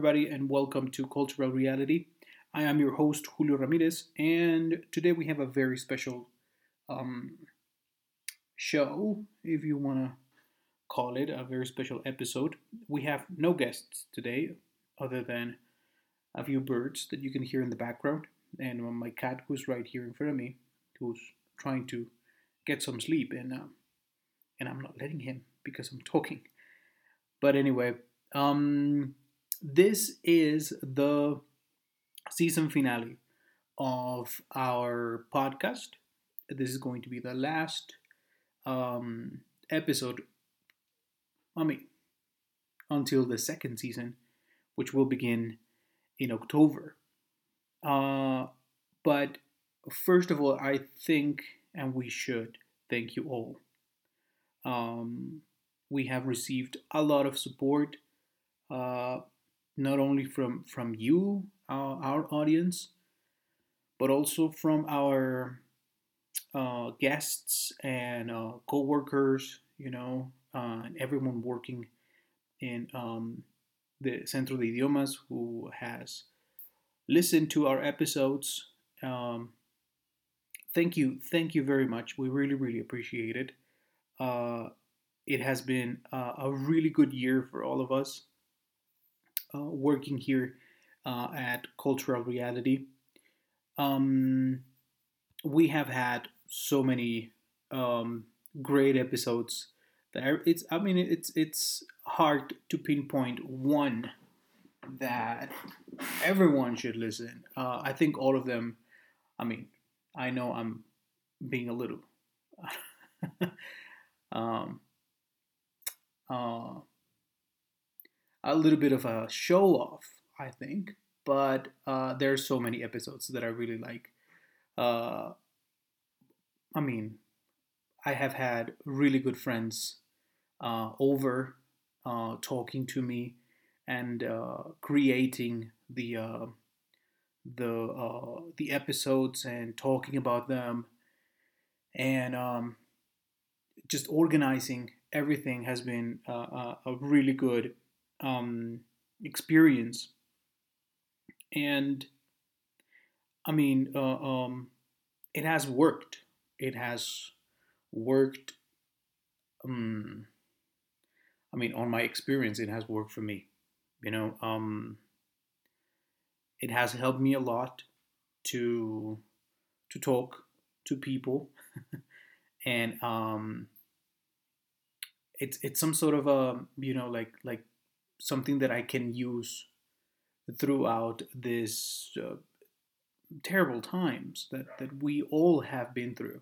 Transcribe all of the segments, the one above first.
everybody, and welcome to Cultural Reality. I am your host, Julio Ramirez, and today we have a very special um, show, if you want to call it a very special episode. We have no guests today, other than a few birds that you can hear in the background, and my cat, who's right here in front of me, who's trying to get some sleep, and uh, and I'm not letting him because I'm talking. But anyway, um, this is the season finale of our podcast. This is going to be the last um, episode. I mean, until the second season, which will begin in October. Uh, but first of all, I think, and we should thank you all. Um, we have received a lot of support, uh, not only from from you, our, our audience, but also from our uh, guests and uh, co-workers. You know, uh, and everyone working in um, the Centro de Idiomas who has listened to our episodes. Um, thank you, thank you very much. We really, really appreciate it. Uh, it has been uh, a really good year for all of us uh, working here uh, at Cultural Reality. Um, we have had so many um, great episodes that it's I mean it's it's hard to pinpoint one that everyone should listen. Uh, I think all of them. I mean, I know I'm being a little um, uh, a little bit of a show off, I think. But uh, there are so many episodes that I really like. Uh, I mean, I have had really good friends uh, over uh, talking to me and uh, creating the uh, the uh, the episodes and talking about them and um, just organizing everything has been a, a really good um, experience. And I mean uh, um, it has worked. It has worked um, I mean on my experience it has worked for me you know um, it has helped me a lot to to talk to people. And um it's it's some sort of a you know like like something that I can use throughout this uh, terrible times that that we all have been through.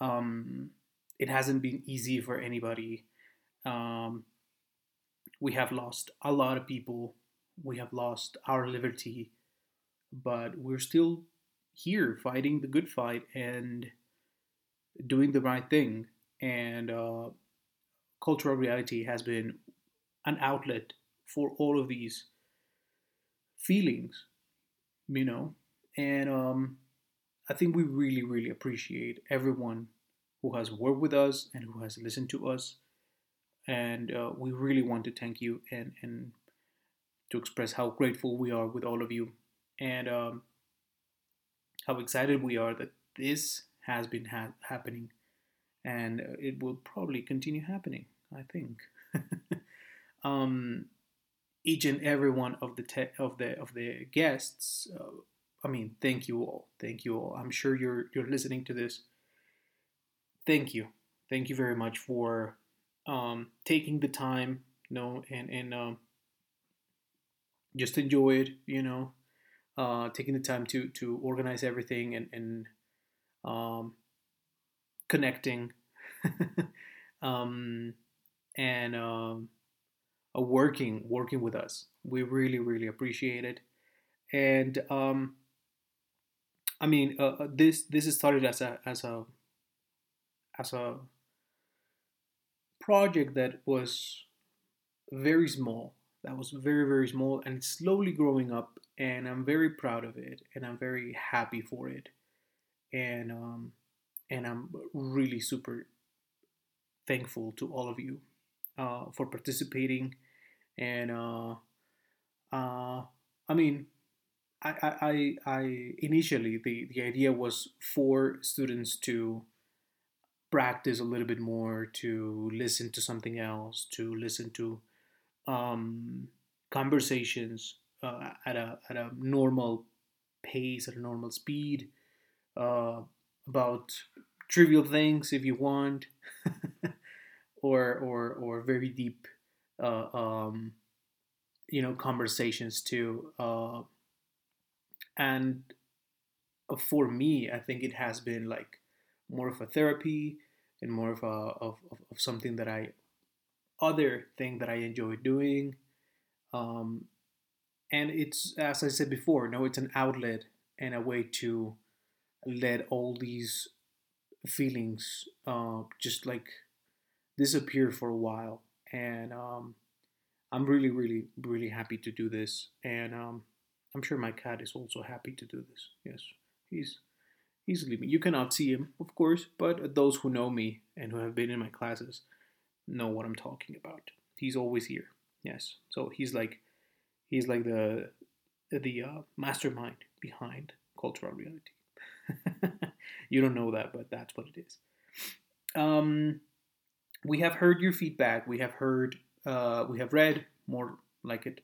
Um, it hasn't been easy for anybody. Um, we have lost a lot of people. We have lost our liberty, but we're still here fighting the good fight and doing the right thing. And uh, cultural reality has been an outlet for all of these feelings, you know. And um, I think we really, really appreciate everyone who has worked with us and who has listened to us. And uh, we really want to thank you and, and to express how grateful we are with all of you and um, how excited we are that this has been ha- happening and it will probably continue happening. I think. um, each and every one of the te- of the of the guests. Uh, I mean, thank you all. Thank you all. I'm sure you're you're listening to this. Thank you. Thank you very much for um, taking the time, you know, and and um, just enjoy it. You know, uh, taking the time to to organize everything and and um, connecting. um, and um, working working with us. We really really appreciate it, and um, I mean uh, uh this this is started as a as a as a project that was very small. That was very very small and slowly growing up, and I'm very proud of it, and I'm very happy for it, and um, and I'm really super thankful to all of you uh, for participating and uh, Uh, I mean, I, I, I initially the, the idea was for students to practice a little bit more, to listen to something else, to listen to um, conversations uh, at a at a normal pace, at a normal speed, uh, about trivial things if you want, or or or very deep, uh, um, you know, conversations too. Uh, and for me, I think it has been like more of a therapy and more of a of, of, of something that I other thing that I enjoy doing. Um, and it's as I said before, no, it's an outlet and a way to let all these feelings uh, just like disappear for a while. And um, I'm really, really, really happy to do this. And um, I'm sure my cat is also happy to do this. Yes, he's he's leaving. You cannot see him, of course, but those who know me and who have been in my classes know what I'm talking about. He's always here. Yes. So he's like he's like the the uh, mastermind behind cultural reality. you don't know that, but that's what it is. Um, we have heard your feedback. We have heard. Uh, we have read more like it.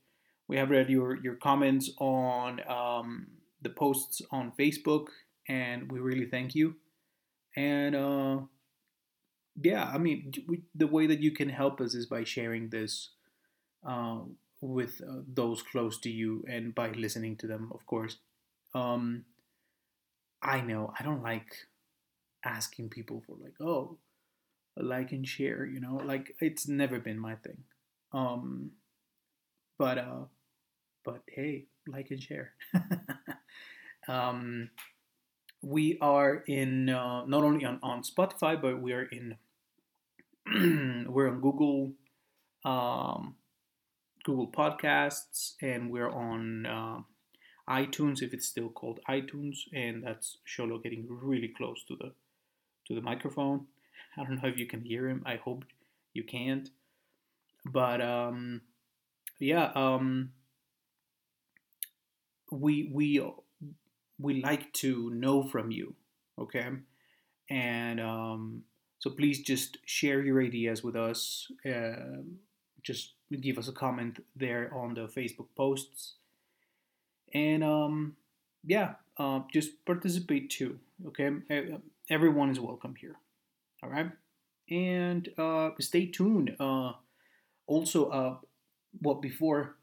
We have read your your comments on um, the posts on Facebook, and we really thank you. And uh, yeah, I mean, we, the way that you can help us is by sharing this uh, with uh, those close to you and by listening to them, of course. Um, I know I don't like asking people for like, oh, like and share, you know, like it's never been my thing. Um, but uh, but hey, like and share. um, we are in uh, not only on, on Spotify, but we are in we're on Google um, Google Podcasts, and we're on uh, iTunes if it's still called iTunes, and that's Sholo getting really close to the to the microphone. I don't know if you can hear him. I hope you can't. But um, yeah, um, we we we like to know from you, okay? And um, so please just share your ideas with us. Uh, just give us a comment there on the Facebook posts. And um, yeah, uh, just participate too, okay? Everyone is welcome here, all right? And uh, stay tuned. Uh, also, uh, well, before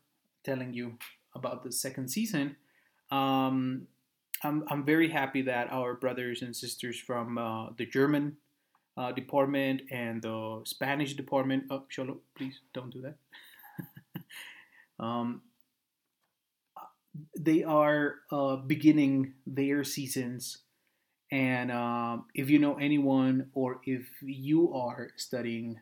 telling you about the second season, um, I'm, I'm very happy that our brothers and sisters from uh, the German uh, department and the Spanish department. Oh, Sholo, please don't do that. um, they are uh, beginning their seasons. And uh, if you know anyone, or if you are studying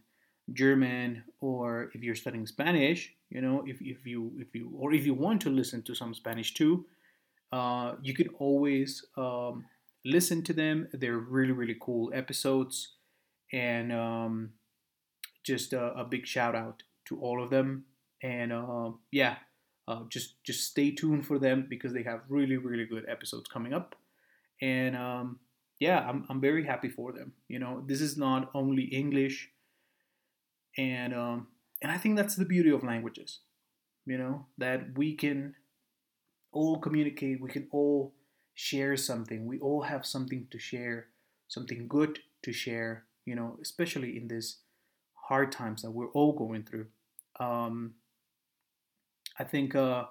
German, or if you're studying Spanish, you know, if, if you if you or if you want to listen to some Spanish too, uh, you can always um, listen to them. They're really really cool episodes, and um, just a, a, big shout out to all of them. And uh, yeah, uh, just just stay tuned for them because they have really really good episodes coming up. And um, yeah, I'm I'm very happy for them. You know, this is not only English, and um, and I think that's the beauty of languages. You know that we can all communicate, we can all share something. We all have something to share, something good to share, you know, especially in these hard times that we're all going through. Um, I think uh,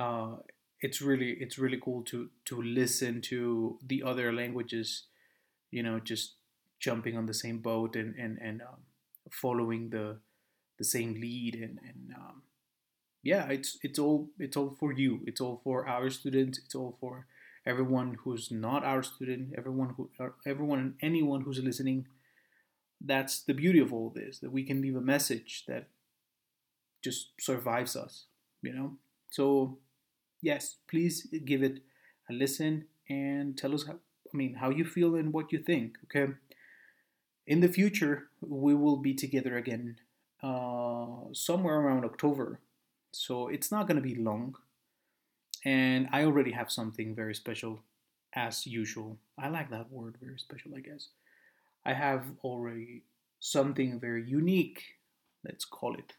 uh, it's really it's really cool to to listen to the other languages, you know, just jumping on the same boat and and and um, following the the same lead and and um, yeah, it's it's all it's all for you. It's all for our students. It's all for everyone who's not our student. Everyone who everyone and anyone who's listening. That's the beauty of all this. That we can leave a message that just survives us. You know. So yes, please give it a listen and tell us how. I mean, how you feel and what you think. Okay. In the future, we will be together again uh, somewhere around October So it's not going to be long. And I already have something very special as usual. I like that word, very special, I guess. I have already something very unique, let's call it,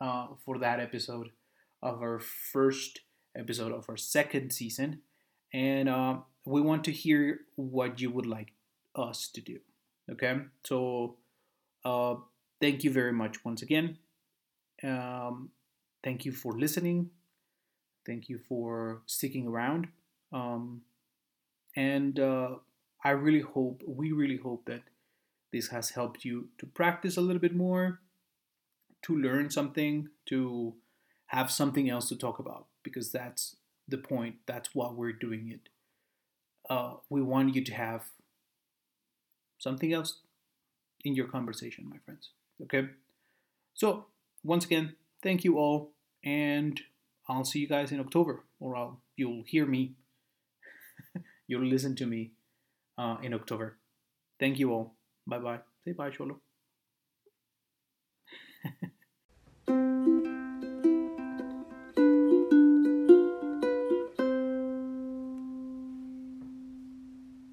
uh, for that episode of our first episode of our second season. And uh, we want to hear what you would like us to do. Okay? So, uh, thank you very much once again. Um, thank you for listening. Thank you for sticking around. Um, and uh, I really hope, we really hope that this has helped you to practice a little bit more, to learn something, to have something else to talk about, because that's the point. That's why we're doing it. Uh, we want you to have something else in your conversation, my friends. Okay? So, once again, thank you all, and I'll see you guys in October, or I'll, you'll hear me, you'll listen to me uh, in October. Thank you all. Bye bye. Say bye, Cholo.